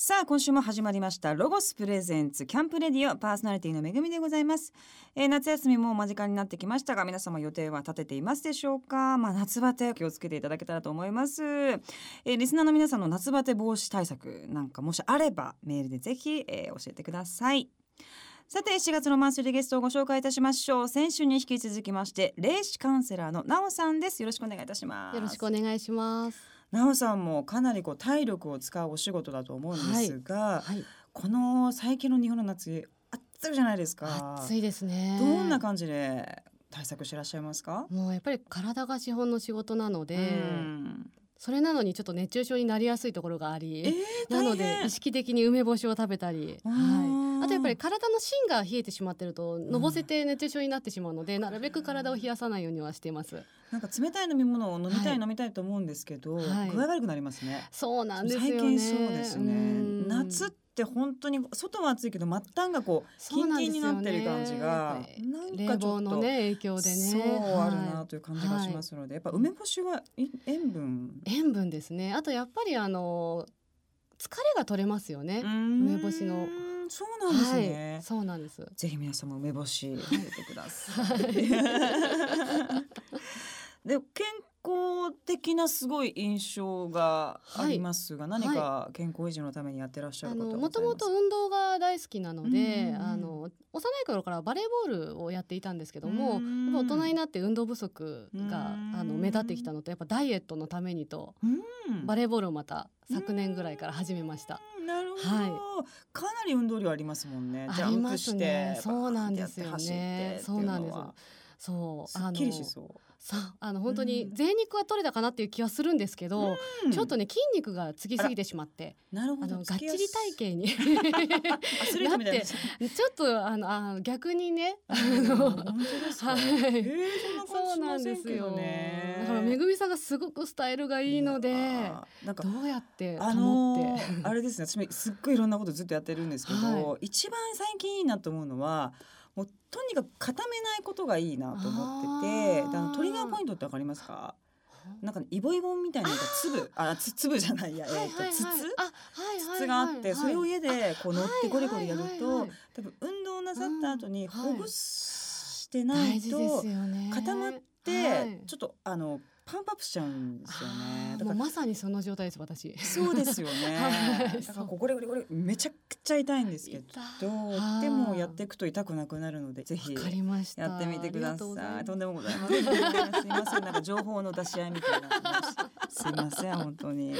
さあ今週も始まりました。ロゴスプレゼンツキャンプレディオパーソナリティのめぐみでございます、えー夏休みも間近になってきましたが皆様予定は立てていますでしょうか？まあ夏バテ気をつけていただけたらと思います、えーリスナーの皆さんの夏バテ防止対策なんかもしあればメールでぜひ、えー教えてください。さて4月のマンスリーゲストをご紹介いたしましょう先週に引き続きまして霊視カウンセラーのなおさんです。よろしくお願いいたします。よろしくお願いします。なおさんもかなりこう体力を使うお仕事だと思うんですが、はい、この最近の日本の夏暑いじゃないですか。暑いですね。どんな感じで対策してらっしゃいますか？もうやっぱり体が資本の仕事なので、うんそれなのにちょっと熱中症になりやすいところがあえり、ー、なので意識的に梅干しを食べたり、あはーい、あとやっぱり体の芯が冷えてしまってるとのぼせて熱中症になってしまうので、なるべく体を冷やさないようにはしています。なんか冷たい飲み物を飲みたい、はい。飲みたいと思うんですけど、はい。具合悪くなりますね。そうなんですよね。最近そうですね。うん。夏って本当に外は暑いけど末端がこうキンキンになってる感じがなんかちょっとね影響でね。そうあるはいなという感じがしますので、やっぱ梅干しはい塩分？塩分ですね。あとやっぱりあの疲れが取れますよね、梅梅干しの。そうなんですね、はい。そうなんです。ぜひ皆様梅干し食べてください。で健康的なすごい印象がありますが、何か健康維持のためにやってらっしゃあることもともと運動が大好きなので、あの幼い頃からバレーボールをやっていたんですけども、うんやっぱ大人になって運動不足がうんあの目立ってきたのとやっぱダイエットのためにとうん。バレーボールをまた昨年ぐらいから始めました。うん。なるほど、はかなり運動量ありますもんね。ジあャンプりますしてねそうなんですよ。ねそうなんですそうすっきりしそう。さあの本当うんに贅肉は取れたかなっていう気はするんですけど、うんちょっとね筋肉がつきすぎてしまってなるほど。あのがっちり体型に アスリートみたいな。ちょっとあのあ逆にねあうんの本当ですか？はいえーそんな感じしませそうなんですよね。だからめぐみさんがすごくスタイルがいいのでなんかどうやってあ保って、のーあれですね私もすっごいいろんなことずっとやってるんですけど、は一番最近いいなと思うのはもうとにかく固めないことがいいなと思っててあのトリガーポイントってわかりますか？なんかねイボイボみたいななんか粒あつ粒じゃないや、えー、と筒あはいはいはい筒？があって、それを家でこう乗ってゴリゴリやると、多分運動なさった後にほぐしてないと、固まって、はい。ちょっとあのパンプアップしちゃうんですよねだからまさにその状態です私そうですよね。はいだからこうゴリゴリゴリめちゃくちゃ痛いんですけ痛ど、はいでもやっていくと痛くなくなるので、ぜひやってみてください。とんでもございません。すいません。なんか情報の出し合いみたいな。すいません本当に。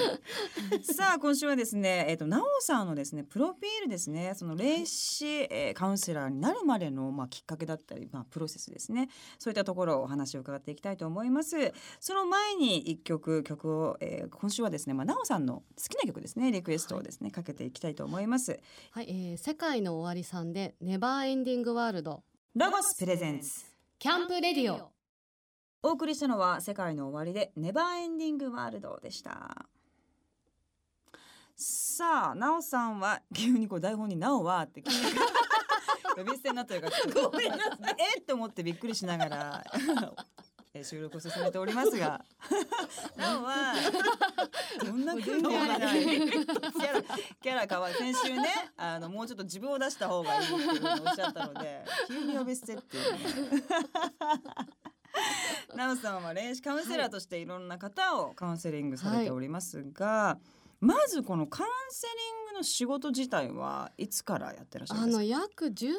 さあ今週はですね、えっ、となおさんのですねプロフィールですね、その霊視、えーカウンセラーになるまでのまあきっかけだったり、まあプロセスですね。そういったところをお話を伺っていきたいと思います。その前に一曲曲を、えー今週はですね、まあなおさんの好きな曲ですね、リクエストをですね、かけていきたいと思います。はい、えー、世界の終わりさんでネバーエンディングワールドロゴスプレゼンツ。キャンプレディオお送りしたのは世界の終わりでネバーエンディングワールドでした。さあ、なおさんは急にこう台本になおはって聞いて 呼び捨てになってるからごめんなさえっと思ってびっくりしながら えー収録を進めておりますが、なおはどんな風にはないキャラキャラかわいい先週ねあのもうちょっと自分を出した方がいいっていうふうにおっしゃったので急に呼び捨てっていうね。なおさんは霊視カウンセラーとしていろんな方をカウンセリングされておりますが、まずこのカウンセリングの仕事自体はいつからやってらっしゃるあんですか？の約13年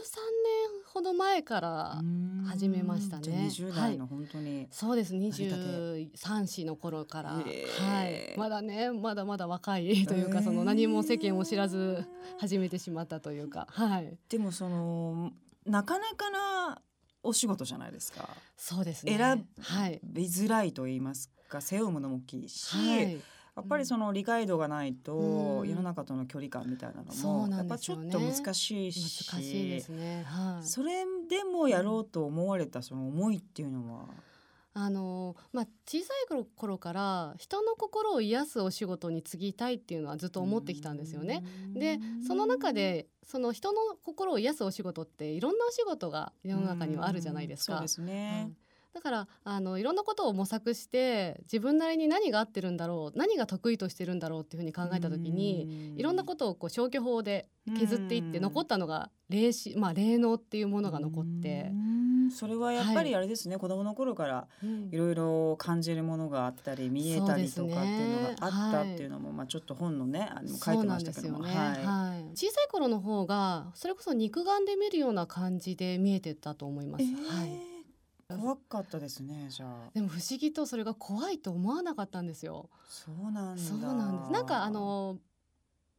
ほど前から始めましたね。じゃあ20代の本当に、そうです。りたて。23歳の頃から、へー。はい、まだねまだまだ若いというか、へーその何も世間を知らず始めてしまったというか。はい。でもそのなかなかなお仕事じゃないですか。そうですね。選はい、見づらいと言いますか背負うものも大きいし、はい、やっぱりその理解度がないと、うん。世の中との距離感みたいなのもやっぱちょっと難しいし難しいですね。はい。それでもやろうと思われたその思いっていうのは、あのまあ、小さい頃頃から人の心を癒すお仕事に就きたいっていうのはずっと思ってきたんですよね。でその中でその人の心を癒すお仕事っていろんなお仕事が世の中にはあるじゃないですか。そうですね。うんだからあのいろんなことを模索して自分なりに何が合ってるんだろう何が得意としてるんだろうっていうふうに考えた時にいろんなことをこう消去法で削っていって残ったのが霊視、まあ、霊能っていうものが残って。それはやっぱりあれですね、はい、子供の頃からいろいろ感じるものがあったり見えたりとかっていうのがあったっていうのも、まあ、ちょっと本のねあの書いてましたけども、ねはい。はい、小さい頃の方がそれこそ肉眼で見るような感じで見えてたと思います。えー、はい怖かったですねじゃあ。でも不思議とそれが怖いと思わなかったんですよ。そうなんそうなんです。なんかあの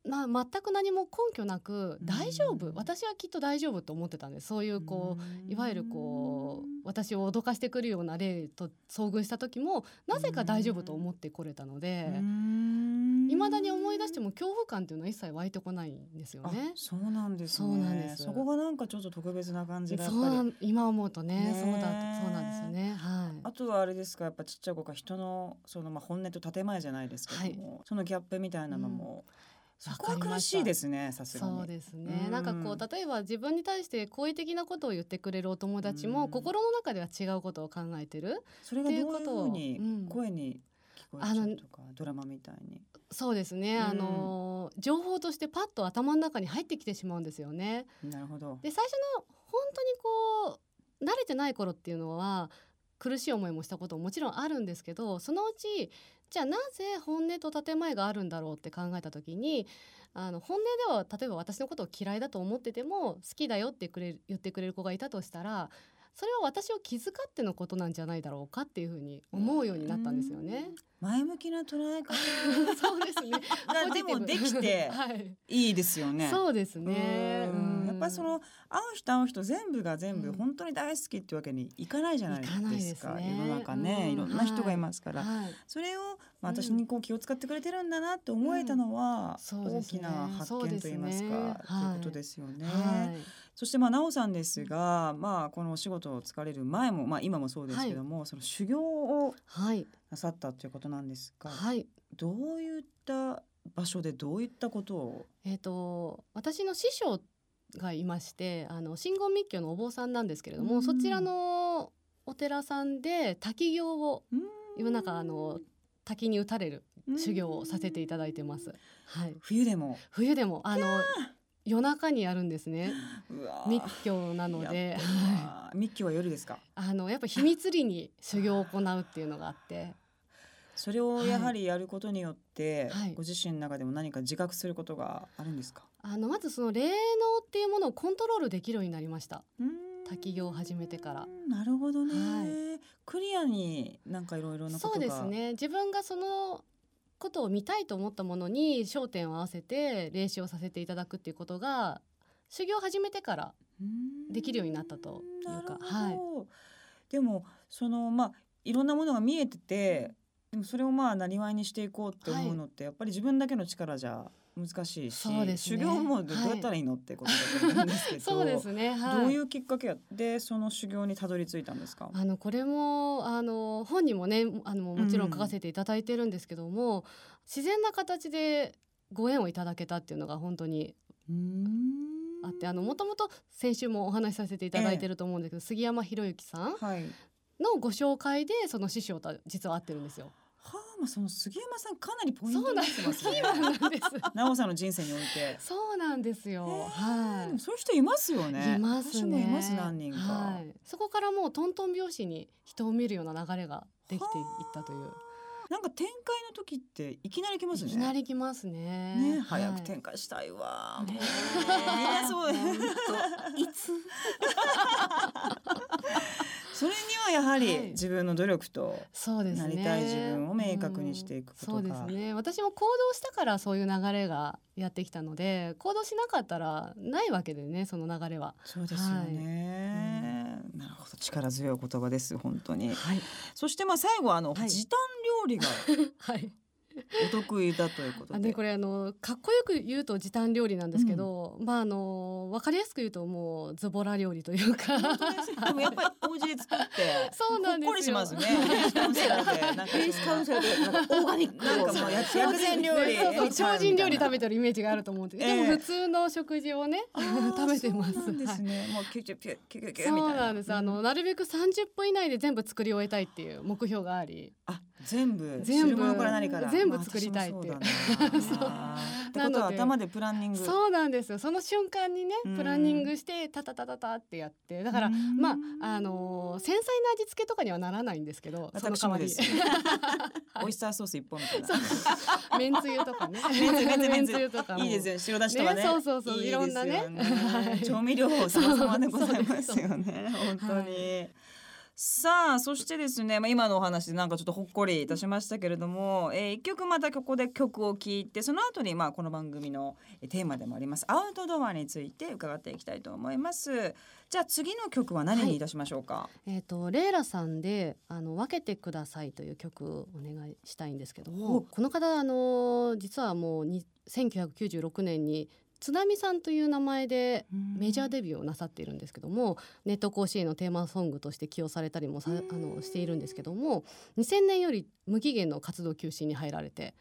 まあ、全く何も根拠なく大丈夫、私はきっと大丈夫と思ってたんです。そういうこういわゆるこう私を脅かしてくるような例と遭遇した時もなぜか大丈夫と思ってこれたのでいまだに思い出しても恐怖感っていうのは一切湧いてこないんですよね。そうなんです、ね、そうなんです。そこがなんかちょっと特別な感じがそう今思うとね、ね、そうだそうなんですよね。はい。あとはあれですかやっぱちっちゃい子が人のそのまあ本音と建前じゃないですけども、はい、そのギャップみたいなのも、うんそこは苦しいですねさすがそうですね、ん、なんかこう例えば自分に対して好意的なことを言ってくれるお友達も心の中では違うことを考えてるそれがどういうふうに声に聞こえちゃうとか、ドラマみたいに。そうですね、あの情報としてパッと頭の中に入ってきてしまうんですよね。なるほど。で最初の本当にこう慣れてない頃っていうのは苦しい思いもしたことももちろんあるんですけどそのうちじゃあなぜ本音と建前があるんだろうって考えた時にあの本音では例えば私のことを嫌いだと思ってても好きだよってくれる言ってくれる子がいたとしたらそれは私を気遣ってのことなんじゃないだろうかっていうふうに思うようになったんですよね。前向きな捉え方 そうですね。でもできて いいですよね。そうですね。やっぱりその会う人会う人全部が全部本当に大好きってわけにいかないじゃないですか。世の中ね、いろんな人がいますから、それをまあ私にこう気を使ってくれてるんだなって思えたのは大きな発見と言いますか、ということですよね。そしてまあ奈緒さんですが、まあこのお仕事を疲れる前もまあ今もそうですけども、その修行をなさったということなんですが、はい、どういった場所でどういったことを？えっ、と私の師匠がいましてあの真言密教のお坊さんなんですけれども、そちらのお寺さんで滝行を今なんかあの滝に打たれる修行をさせていただいてます。はい。冬でも冬でもあの夜中にやるんですね。密教なので、密教は夜ですか？あのやっぱ秘密裏に修行を行うっていうのがあって。それをやはりやることによって、はい、ご自身の中でも何か自覚することがあるんですか？あのまずその霊能っていうものをコントロールできるようになりました。滝行を始めてから。なるほどね。はい、クリアになんかいろいろなそうですね。自分がそのことを見たいと思ったものに焦点を合わせて霊視をさせていただくっていうことが修行を始めてからできるようになったというか。はい、でもそのまあいろんなものが見えててでもそれをまあなりわいにしていこうって思うのって、やっぱり自分だけの力じゃ難しいし、ね、修行もどうやったらいいの、はい、ってことだと思うんですけど そうですね、はい、どういうきっかけでその修行にたどり着いたんですか？あのこれもあの本にもねあのもちろん書かせていただいてるんですけども、うん、自然な形でご縁をいただけたっていうのが本当にあってあのもともと先週もお話しさせていただいてると思うんですけど、ええ、杉山博之さんのご紹介でその師匠と実は会ってるんですよ。はあ、まあ、その杉山さんかなりポイントになってますね。なおさんの人生において。そうなんですよ。はい。そういう人いますよね。いますね。います何人か、はい。そこからもうトントン拍子に人を見るような流れができていったという。なんか展開の時っていきなり来ますね。いきなり来ますね。ね、早く展開したいわ。みんなそう。いつ？それにはやはり自分の努力となりたい自分を明確にしていくことが、そうですね。私も行動したからそういう流れがやってきたので行動しなかったらないわけでねその流れは。そうですよね、はい。うん、なるほど。力強い言葉です本当に、はい、そしてまあ最後あの、はい、時短料理が はい お得意だということで。あねこれあのかっこよく言うと時短料理なんですけど、まああのわかりやすく言うともうズボラ料理というかでもやっぱりお家で作って そうなんですよほっこりしますね。カウンセラースカウンセラーでなんかオーガニックなんかもうや薬膳料理ねそうそう精進料理食べててるイメージがあると思うんですでも普通の食事をね 食べてます。そうなんですはいね。もうキュキュキュキュキュキュそみたいうな。なんです。あのなるべく30分以内で全部作り終えたいっていう目標があり、あ全部全部全部作りたいって。いうな。ので頭でプランニング。そうなんですよ。その瞬間にねうん。プランニングしてタタタタタってやって、だからうん。まああのー繊細な味付けとかにはならないんですけど、私もです。オイスターソース一本みたいな。めんつゆとかね、めんつゆとかも。いいですよ。白だしとかね。ねそうそうそう。いろんなね。調味料様々でございますよね。本当に、さあそしてですね、まあ、今のお話でなんかちょっとほっこりいたしましたけれども、えー、一曲またここで曲を聴いてその後にまあこの番組のえーテーマでもありますアウトドアについて伺っていきたいと思います。じゃあ次の曲は何にいたしましょうか、えっ、とレイラさんであの分けてくださいという曲をお願いしたいんですけどお。も、この方あの実はもうに1996年に津波さんという名前でメジャーデビューをなさっているんですけどもネット甲子園のテーマソングとして起用されたりもさあのしているんですけども2000年より無期限の活動休止に入られて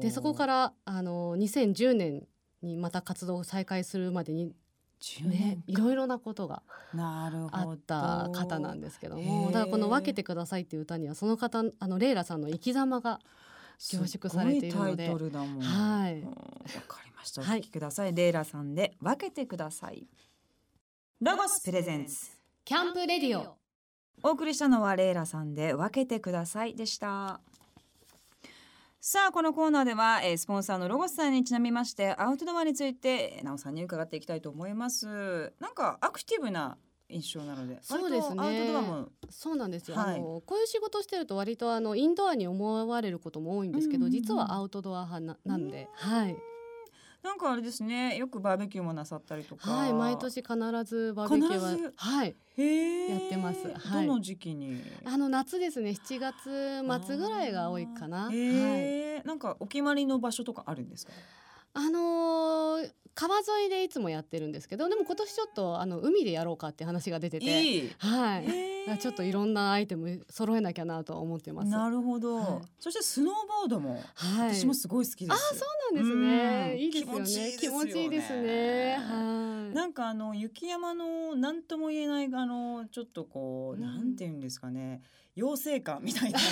でそこからあの2010年にまた活動を再開するまでに10ねいろいろなことがあった方なんですけどへもー。だからこの「分けてください」っていう歌にはその方あのレイラさんの生き様が凝縮されているので。すごいタイトルだもん。はい。うんわかりました。おはい。聞きください、レイラさんで分けてください。ロゴスプレゼンツ。キャンプレディオ。お送りしたのはレイラさんで分けてくださいでした。さあこのコーナーでは、えースポンサーのロゴスさんにちなみましてアウトドアについてえーなおさんに伺っていきたいと思います。なんかアクティブな印象なので。そうですね。アウトドアも。そうなんですよ、はい。あのこういう仕事してると割とあのインドアに思われることも多いんですけど、うんうんうん。実はアウトドア派ななんで、はい、なんかあれですね。よくバーベキューもなさったりとか。はい、毎年必ずバーベキューははい。やってます。はい。どの時期に？あの夏ですね。7月末ぐらいが多いかな。はい、なんかお決まりの場所とかあるんですか？あのー川沿いでいつもやってるんですけどでも今年ちょっとあの海でやろうかって話が出てていい。はい、だへからちょっといろんなアイテム揃えなきゃなと思ってます。なるほど、はいそしてスノーボードも、はい、私もすごい好きです。あそうなんですね。うんいいですよね。気持ちいいですね。はい。なんかあの雪山の何とも言えないあのちょっとこう、うんなんていうんですかね。妖精感みたいな。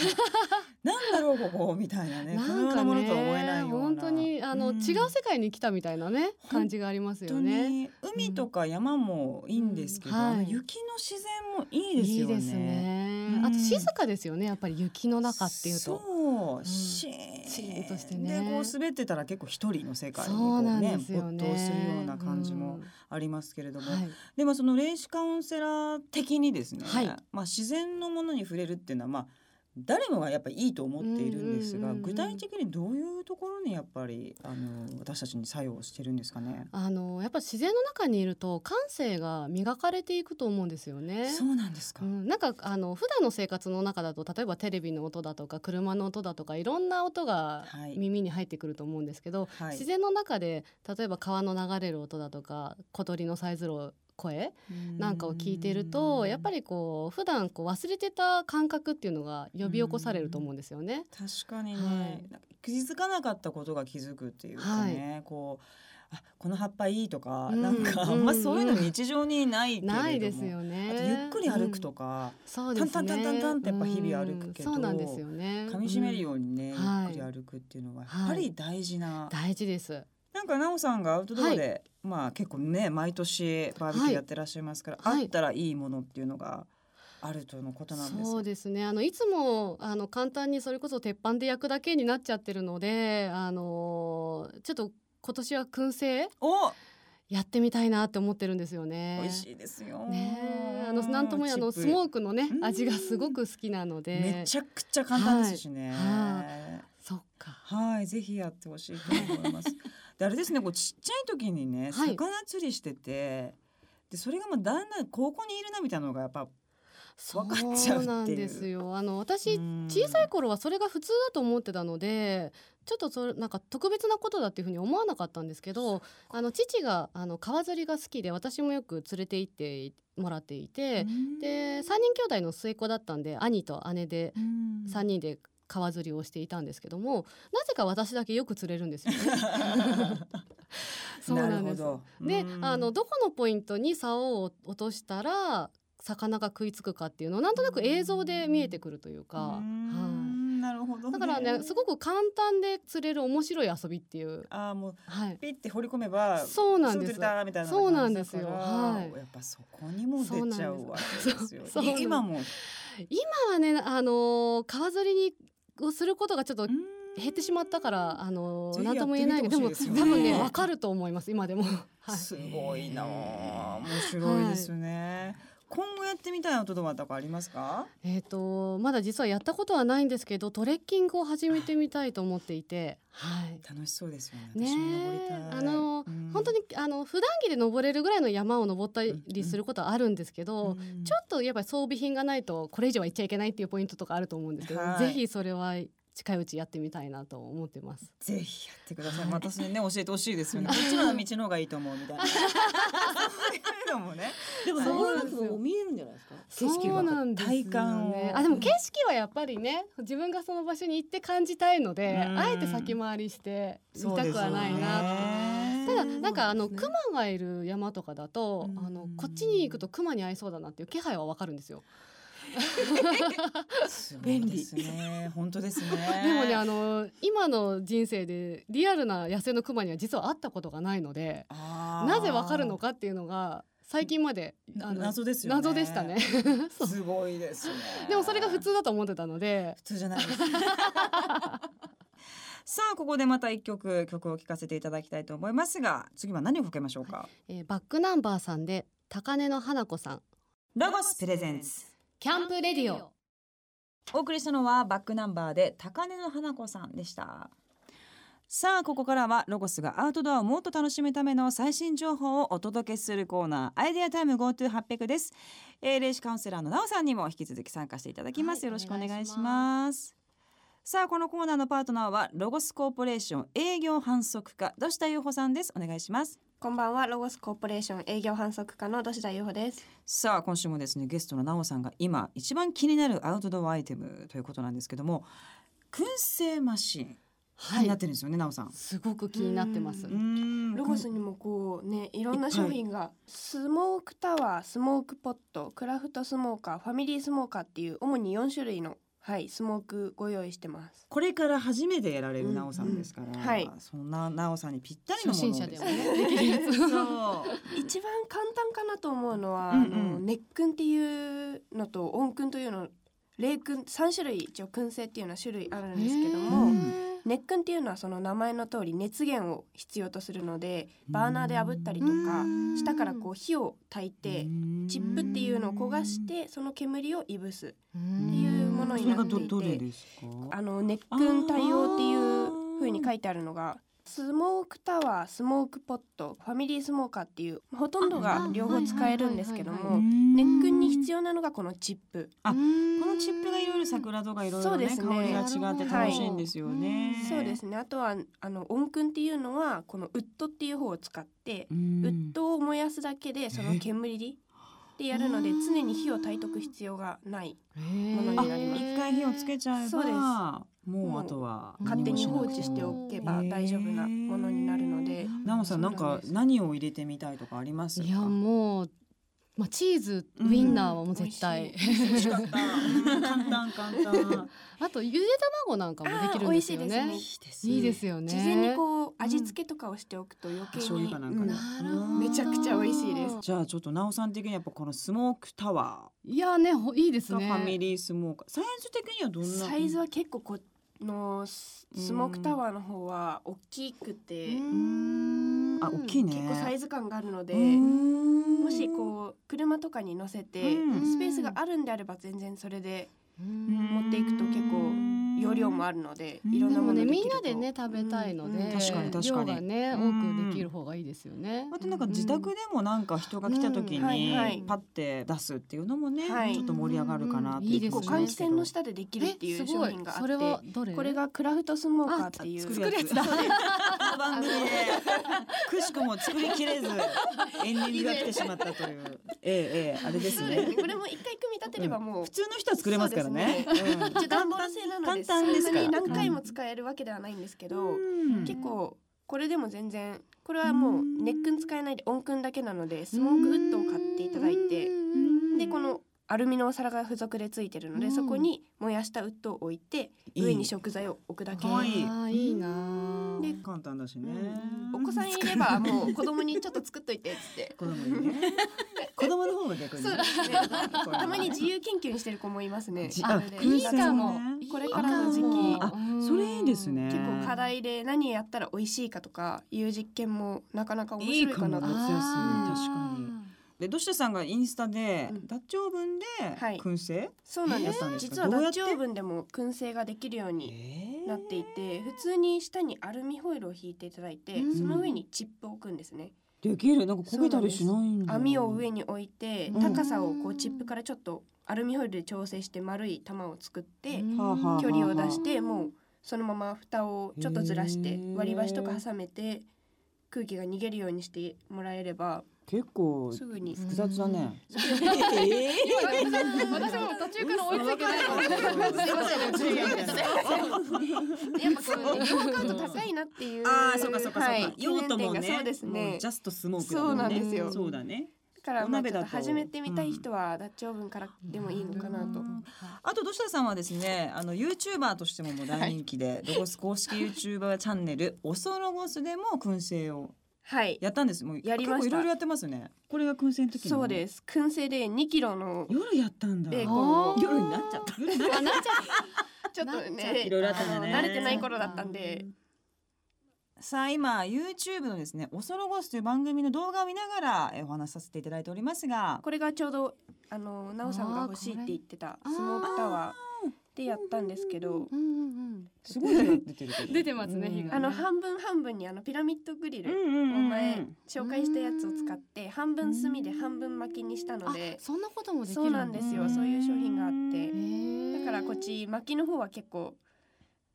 なんだろうここみたいなね。このようなんかなものとは思えねないような。本当にあの、うん。違う世界に来たみたいなね感じがありますよね。に海とか山もいいんですけど、うん。はい。雪の自然もいいですよね。いいですね。うん。あと静かですよね。やっぱり雪の中っていうと。そう、ん。シーンシーンとしてねでこう滑ってたら結構一人の世界にこそううね没ね。頭するような感じもありますけれども、はい。でもその霊視カウンセラー的にですね、はいまあ自然のものに触れるっていうのはまあ誰もがやっぱりいいと思っているんですが、うんうんうんうん具体的にどういうところにやっぱりあの私たちに作用してるんですかね？あのやっぱ自然の中にいると感性が磨かれていくと思うんですよね。そうなんですか。うん、なんかあの普段の生活の中だと例えばテレビの音だとか車の音だとかいろんな音がはい耳に入ってくると思うんですけど、はい自然の中で例えば川の流れる音だとか小鳥のさえずる声？なんかを聞いているとやっぱりりこう普段こう忘れてた感覚っていうのが呼び起こされると思うんですよね。確かにね、はい。気づかなかったことが気づくっていうかね、こうあこの葉っぱいいとか、うんなんかあんまそういうの日常にないけれども、ないですよね。ゆっくり歩くとうん。か、そうですね。タンタンタンタンタンってやっぱ日々歩くけどうんそうなんですよね。噛み締めるよううにね、はい。ゆっくり歩くっていうのはやっぱり大事な、ん大事です。なんか奈緒さんがアウトドアで、まあ結構ね毎年バーベキューやってらっしゃいますから、はい。あったらいいものっていうのがあるとのことなんですそうですね。あのいつもあの簡単にそれこそ鉄板で焼くだけになっちゃってるのであのちょっと今年は燻製お！やってみたいなって思ってるんですよね。美味しいですよ。ねえ。あのなんともあのスモークのねうん。味がすごく好きなので。めちゃくちゃ簡単ですしね。はそっか。はい、ぜひやってほしいと思います。で、あれですね、こうちっちゃい時にね、はい。魚釣りしてて。で、それがまあだんだん高校にいるなみたいなのがやっぱ分かっちゃうっていう。そうなんですよあの私うん。小さい頃はそれが普通だと思ってたのでちょっとそれなんか特別なことだっていうふうに思わなかったんですけどあの父があの川釣りが好きで私もよく連れて行ってもらっていてで3人兄弟の末っ子だったんで兄と姉でうん。3人で川釣りをしていたんですけどもなぜか私だけよく釣れるんですよね。そうなんです。でうん。あのどこのポイントに竿を落としたら魚が食いつくかっていうのをなんとなく映像で見えてくるというか、うはんなるほどい、だからねすごく簡単で釣れる面白い遊びっていう、あーもうはい、ピッて掘り込めばそうなんです。そうなんですよ。はい。やっぱそこにも出ちゃうわけですよ。今も？今はねあのー川釣りにをすることがちょっとうん。減ってしまったからあのぜひーなんとも言えない。けどでも多分ねわかると思います今でも。はいすごいなあ。面白いですね、今後やってみたいアウトドアとかありますか？えー、とまだ実はやったことはないんですけどトレッキングを始めてみたいと思っていて、はい、楽しそうですよね。ねあの、うん。本当にあの普段着で登れるぐらいの山を登ったりすることはあるんですけど、うん。ちょっとやっぱり装備品がないとこれ以上は行っちゃいけないっていうポイントとかあると思うんですけど、はい。ぜひそれは近いうちやってみたいなと思ってます。ぜひやってください。はい私にね教えてほしいですよね。こっちの道の方がいいと思うみたいな。そういうのもね。でもはい登らなくても見えるんじゃないですか？景色そうがなんですよね体感をあでも景色はやっぱりね自分がその場所に行って感じたいのでうんあえて先回りして見たくはないななただなんかあのね熊がいる山とかだとうんあのこっちに行くと熊に会いそうだなっていう気配はわかるんですよ。便利ですね。本当ですね。でもねあの今の人生でリアルな野生の熊には実は会ったことがないのでなぜわかるのかっていうのが最近まであの謎ですよね。謎でしたね。すごいですね。でもそれが普通だと思ってたので普通じゃないです。さあここでまた一曲曲を聴かせていただきたいと思いますが次は何をかけましょうか、えーバックナンバーさんで高根の花子さんロゴスプレゼンツキャンプレディオ。お送りしたのはバックナンバーで高根の花子さんでした。さあここからはロゴスがアウトドアをもっと楽しむための最新情報をお届けするコーナーアイデアタイム GoTo800 です、えー、霊視カウンセラーのなおさんにも引き続き参加していただきます、はいよろしくお願いします。さあこのコーナーのパートナーはロゴスコーポレーション営業販促課土下優穂さんです。お願いしますこんばんはロゴスコーポレーション営業販促課の土田優穂です。さあ今週もですねゲストのなおさんが今一番気になるアウトドアアイテムということなんですけども燻製マシン気はいになってるんですよね、なおさん。すごく気になってます。ロゴスにもこうねいろんな商品がスモークタワースモークポットクラフトスモーカーファミリースモーカーっていう主に4種類のはいスモークご用意してます。これから初めてやられるうん。なおさんですから、うん。はい。そんななおさんにぴったりの初ものをです心者でもね。一番簡単かなと思うのは、うんうん。あの熱燻っていうのと温燻というの冷燻3種類一応燻製っていうのは種類あるんですけどうもん。熱燻っていうのはその名前の通り熱源を必要とするのでバーナーで炙ったりとか下からこう火を焚いてチップっていうのを焦がしてその煙をいぶすっていうものになっていてそれがどどれですか？あの熱燻対応っていう風に書いてあるのがスモークタワースモークポットファミリースモーカーっていうほとんどが両方使えるんですけどはいはいも熱燻に必要なのがこのチップ。あここのチップがいろいろ桜とかいろいろねね。香りが違って楽しいんですよね。そうですね。あとはあの温燻っていうのはこのウッドっていう方を使ってうん。ウッドを燃やすだけでその煙でやるので常に火を焚いとく必要がないものあになります。一回火をつけちゃえばそうです。もうあとは勝手に放置しておけば大丈夫なものになるので。なおさんなんか何を入れてみたいとかあります？かいやもう、まあ、チーズウインナーはもう絶対、美美味しかった。うん簡単簡単。あとゆで卵なんかもできるんですよね。味しいですいいですよね。事前にこう味付けとかをしておくと余計醤に、油かなんめちゃくちゃ美味しいですじゃあちょっとなおさん的にやっぱこのスモークタワいやねほいいですね。ファミリースモーカー。サイズ的にはどんな？サイズは結構このススモークタワーの方は大きくて、うん。あ大きいね。結構サイズ感があるので、うん。もしこう車とかに乗せてうん。スペースがあるんであれば全然それでうん。持っていくと結構容量もあるのでいろん。でもねなものできると。みんなでね食べたいので、うん。確かに確かに。量がねうん。多くできる方がいいですよね。あとなんか自宅でもなんか人が来た時にパッて出すっていうのもね、はい。ちょっと盛り上がるかなっていういいですねこう換気扇の下でできるっていうえすごい。商品があそれはってどれ？これがクラフトスモーカーっていう。作るやつだ。番組で。くしくも作りきれずエンディングが来てしまったという、ええええあれですね。これも一回組み立てればもう普通の人は作れますからね。一応段ボール製なので簡単ですから。そんなに何回も使えるわけではないんですけど、うん。結構これでも全然これはもうネックン使えないで音訓だけなのでスモークウッドを買っていただいてでこのアルミのお皿が付属でついてるので、うん。そこに燃やしたウッドを置いていい。上に食材を置くだけ。かわいい。あーいいなでー。簡単だしね。お子さんいればもう子供にちょっと作っといてっつって。子供にね。子供の方が逆にね。そう。ですね。たまに自由研究にしてる子もいますね。じそれであいいかも。ね。これからの時期。あそれいいですね。結構課題で何やったら美味しいかとかいう実験もなかなか面白いかなと。いいかも。夏休み。あー確かにでどしたさんがインスタでうん。ダッチオーブンではい燻製、そうなんです。えー実はどうやって？ダッチオーブンでも燻製ができるようにえなっていて普通に下にアルミホイルを引いていただいてうん。その上にチップを置くんですね。できる？なんか焦げたりしないんだ。網を上に置いてうん。高さをこうチップからちょっとアルミホイルで調整して丸い玉を作ってはあはあ。距離を出してもうそのまま蓋をちょっとずらして割り箸とか挟めて空気が逃げるようにしてもらえれば結構すぐに複雑だね、今私も途中から追いついてないやっぱこうね量買うと高いなっていうああそうかそうかそうか、はい。用途もね。そうですもね。うジャストスモークだそうなんですよ。そうだね。だからまあちょっと。お鍋だと始めてみたい人はダッチオーブンからでもいいのかなと。あとどしたさんはですねあの YouTuber としてももう大人気で、ロゴス公式 YouTuber チャンネルおそロゴスでも燻製をはい。やったんです。もうやりました。結構いろいろやってますね。これが燻製の時の？そうです。燻製で2キロの夜やったんだ。夜になっちゃった。あなっちゃちょっとねいろいろあったね。慣れてない頃だったんでさあ今 YouTube のですね「おそろごす」という番組の動画を見ながらえお話しさせていただいておりますが。これがちょうどあのなおさんが欲しいって言ってたスモークタワーでやったんですけどうんうんうん。すごい色出てる出てますね火があの半分半分にあのピラミッドグリルうんうんうんうん。お前紹介したやつを使って半分炭で半分薪にしたのあでそんなこともできるそうなんですよそういう商品があって。だからこっち薪の方は結構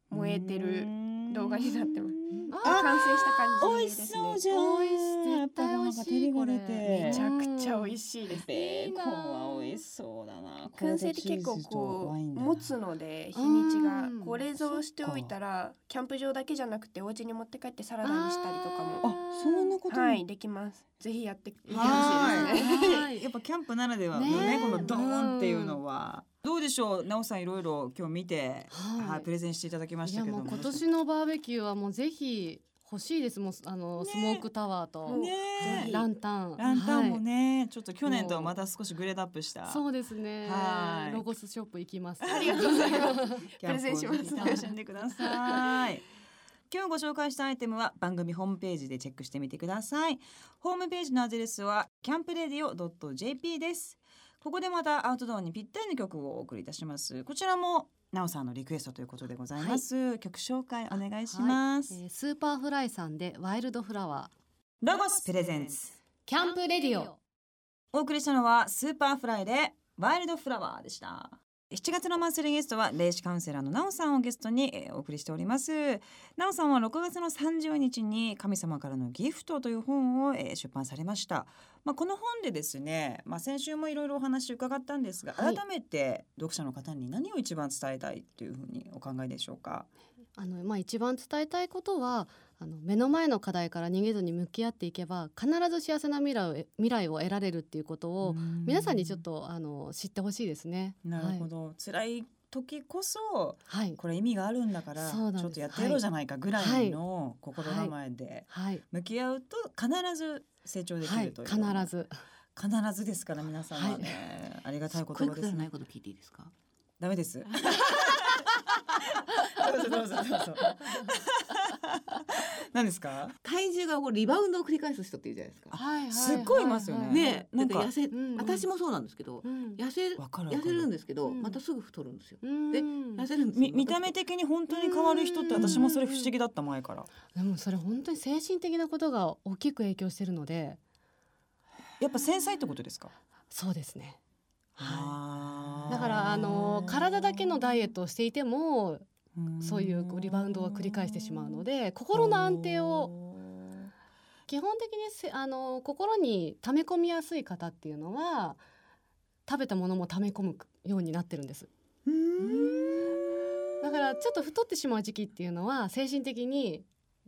燃えてる動画になってます。あ完成した感美味しじですね。そうじゃん。美味しいやっぱなんか照りが出て絶めちゃくちゃ美味しいですベーコンは美味しそうだな。燻製って結構こう持つので日にちがうんこう冷蔵しておいたらキャンプ場だけじゃなくてお家に持って帰ってサラダにしたりとかもあそんなことも。はいできますぜひやってみてほはいしいですね。はい。やっぱキャンプならではのねね。このドーンっていうのは。どうでしょう？なおさんいろいろ今日見てはい。はいプレゼンしていただきましたけどいやもう今年のバーベキューはもうぜひ欲しいです。もうあの、ね。スモークタワーと、ね。ランタン。ランタンもはいね、ちょっと去年とはまた少しグレードアップした。そうですね。はい。 LOGOS ショップ行きます。ありがとうございます。プレゼンします楽しんでください。今日ご紹介したアイテムは番組ホームページでチェックしてみてください。ホームページのアドレスはキャンプレディオ .jp です。ここでまたアウトドアにぴったりの曲をお送りいたします。こちらもなおさんのリクエストということでございます。曲紹介お願いします。えー Superfly さんで Wildflowerー LOGOS presents。キャンプレディオお送りしたのは Superfly で Wildflower でした。7月のマンスリーゲストは霊視カウンセラーのなおさんをゲストにえーお送りしております。なおさんは6月の30日に神様からのギフトという本をえー出版されました。まあこの本でですね、まあ先週もいろいろお話伺ったんですが、はい改めて読者の方に何を一番伝えたいというふうにお考えでしょうか。あのまあ一番伝えたいことはあの目の前の課題から逃げずに向き合っていけば必ず幸せな未来を未来を得られるっていうことを皆さんにちょっとあの知ってほしいですね。なるほど、辛い時こそはい。はい。これ意味があるんだからちょっとやってやろうじゃないかぐらいの心構えではい。向き合うと必ず成長できはい。るという、必ず。必ずですから皆さんはね、ありがたい言葉ですねこと聞いていいですか？ダメです どうぞどうぞどうぞ何ですか？体重がこうリバウンドを繰り返す人っているじゃないですか。はいはいすっごいいますよね。ねなんかなんか痩せ、うん私もそうなんですけど、うん。痩せわかるわかる。痩せるんですけど、うん。またすぐ太るんですよ。うん。で痩せるんです見た目的に本当に変わる人って私もそれ不思議だった前から。でもそれ本当に精神的なことが大きく影響してるので。やっぱ繊細ってことですか？そうですね。はだからあの体だけのダイエットをしていてもそういうリバウンドは繰り返してしまうので心の安定を基本的にせあの心に溜め込みやすい方っていうのは食べたものも溜め込むようになってるんです。だからちょっと太ってしまう時期っていうのは精神的に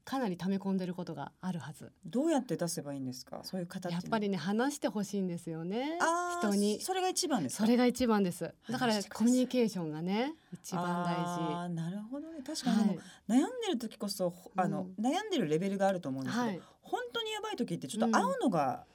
かなり溜め込んでることがあるはず。どうやって出せばいいんですか？そういう方やっぱりね話してほしいんですよね。人に。それが一番ですか？それが一番です。だからコミュニケーションがね一番大あーなるほどね。確かにはい。悩んでる時こそほあの、う悩んでるレベルがあると思うんですけど、はい。本当にやばい時ってちょっと会うのがつ、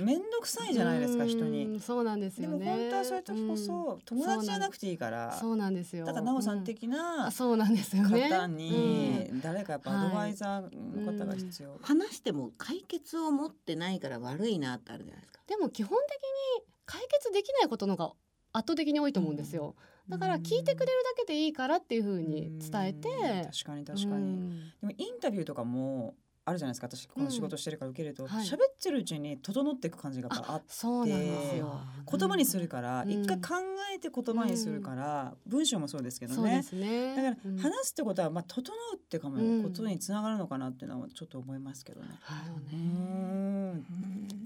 面倒くさいじゃないですか人うに。んそうなんですでもよね本当はそういう時こそ、友達じゃなくていいから。そうなんですよ。だから奈緒さんう的なあそうなんですよね。方に誰かやっぱアドバイザーの方が必要。話しても解決を持ってないから悪いなってあるじゃないですか。でも基本的に解決できないことのが圧倒的に多いと思うんですよ、だから聞いてくれるだけでいいからっていう風に伝えて。うん。確かに確かに。うん。でもインタビューとかもあるじゃないですか。私この仕事してるから受けると。はい。喋、ってるうちに整っていく感じがやっぱあってそうなんですよ。言葉にするからうん。一回考えて言葉にするから、文章もそうですけどね。ね。だからうん。話すってことはまあ整うってかもうんことにつながるのかなっていうのはちょっと思いますけどね。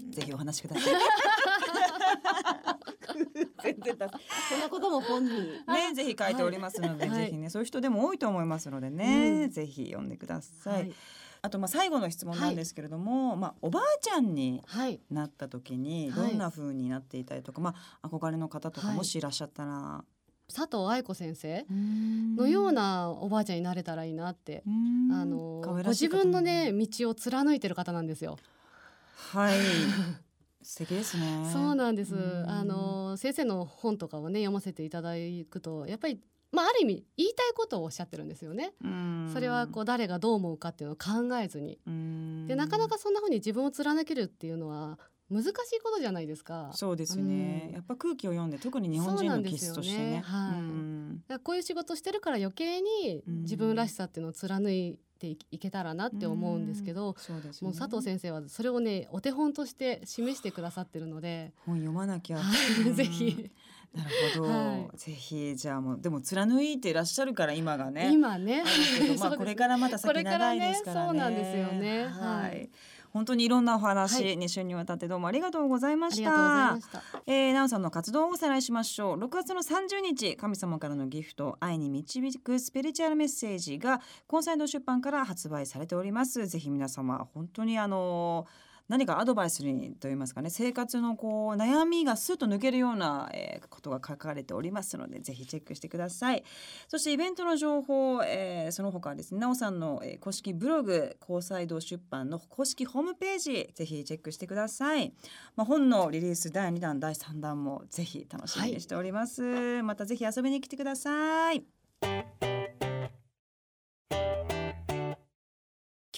ぜひお話しください。全然だ。そんなことも本人。ね、ぜひ書いておりますので、はい。ぜひね、そういう人でも多いと思いますのでね、うん。ぜひ読んでください。はいあと、まあ、最後の質問なんですけれども、まあ、おばあちゃんにはいなった時に、はいどんな風になっていたりとか、まあ、憧れの方とかはいもしいらっしゃったら。佐藤愛子先生ののよう。なおばあちゃんになれたらいいなってあのご自分のね道を貫いてる方なんですよ。はい。素敵ですね。そうなんです。うんあの先生の本とかをね読ませていただくとやっぱりまあある意味言いたいことをおっしゃってるんですよね。うん。それはこう誰がどう思うかっていうのを考えずに。うん。でなかなかそんな風に自分を貫けるっていうのは難しいことじゃないですか。そうですね、うん。やっぱ空気を読んで特に日本人の気質としてね。はい。うんこういう仕事してるから余計にうん。自分らしさっていうのを貫いていいけたらなって思うんですけど、そうですね。もう佐藤先生はそれをねお手本として示してくださってるので、本読まなきゃ。はい。ぜひなるほど、はぜひじゃあもうでも貫いていらっしゃるから今がね。今ねまあこれからまた先長いですからね。これからねそうなんですよねははいい。本当にいろんなお話、はい2週にわたってどうもありがとうございました。ありがとうございました。えー、なおさんの活動をおさらいしましょう6月の30日神様からのギフト愛に導くスピリチュアルメッセージが根菜の出版から発売されておりますぜひ皆様本当にあの何かアドバイスにといいますかね生活のこう悩みがスッと抜けるような、えーことが書かれておりますのでぜひチェックしてください。そしてイベントの情報、えーその他はですねなおさんの、えー公式ブログ高裁堂出版の公式ホームページぜひチェックしてください。まあ、本のリリース第2弾第3弾もぜひ楽しみにしております、またぜひ遊びに来てください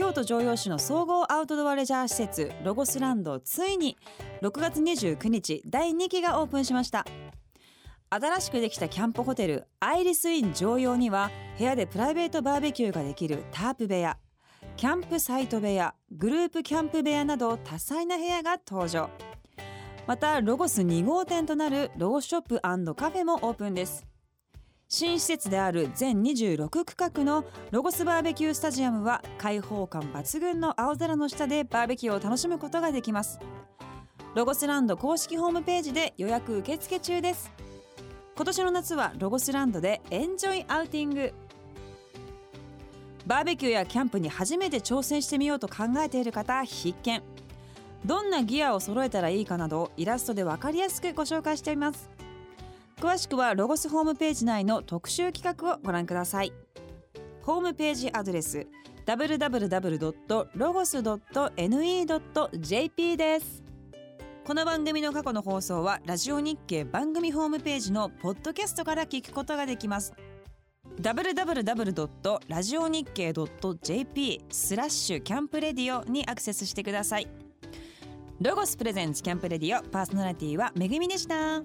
京都城陽市の総合アウトドアレジャー施設ロゴスランドついに6月29日第2期がオープンしました。新しくできたキャンプホテルアイリスイン城陽には部屋でプライベートバーベキューができるタープ部屋キャンプサイト部屋グループキャンプ部屋など多彩な部屋が登場。またロゴス2号店となるロゴショップカフェもオープンです。新施設である全26区画のロゴスバーベキュースタジアムは開放感抜群の青空の下でバーベキューを楽しむことができます。ロゴスランド公式ホームページで予約受付中です。今年の夏はロゴスランドでエンジョイアウティング。バーベキューやキャンプに初めて挑戦してみようと考えている方必見。どんなギアを揃えたらいいかなどイラストで分かりやすくご紹介しています。詳しくはロゴスホームページ内の特集企画をご覧ください。ホームページアドレス www.logos.ne.jp です。この番組の過去の放送はラジオ日経番組ホームページのポッドキャストから聞くことができます。www.radionickei.jp スラッシュキャンプレディオにアクセスしてください。ロゴスプレゼンツキャンプレディオパーソナリティはめぐみでした。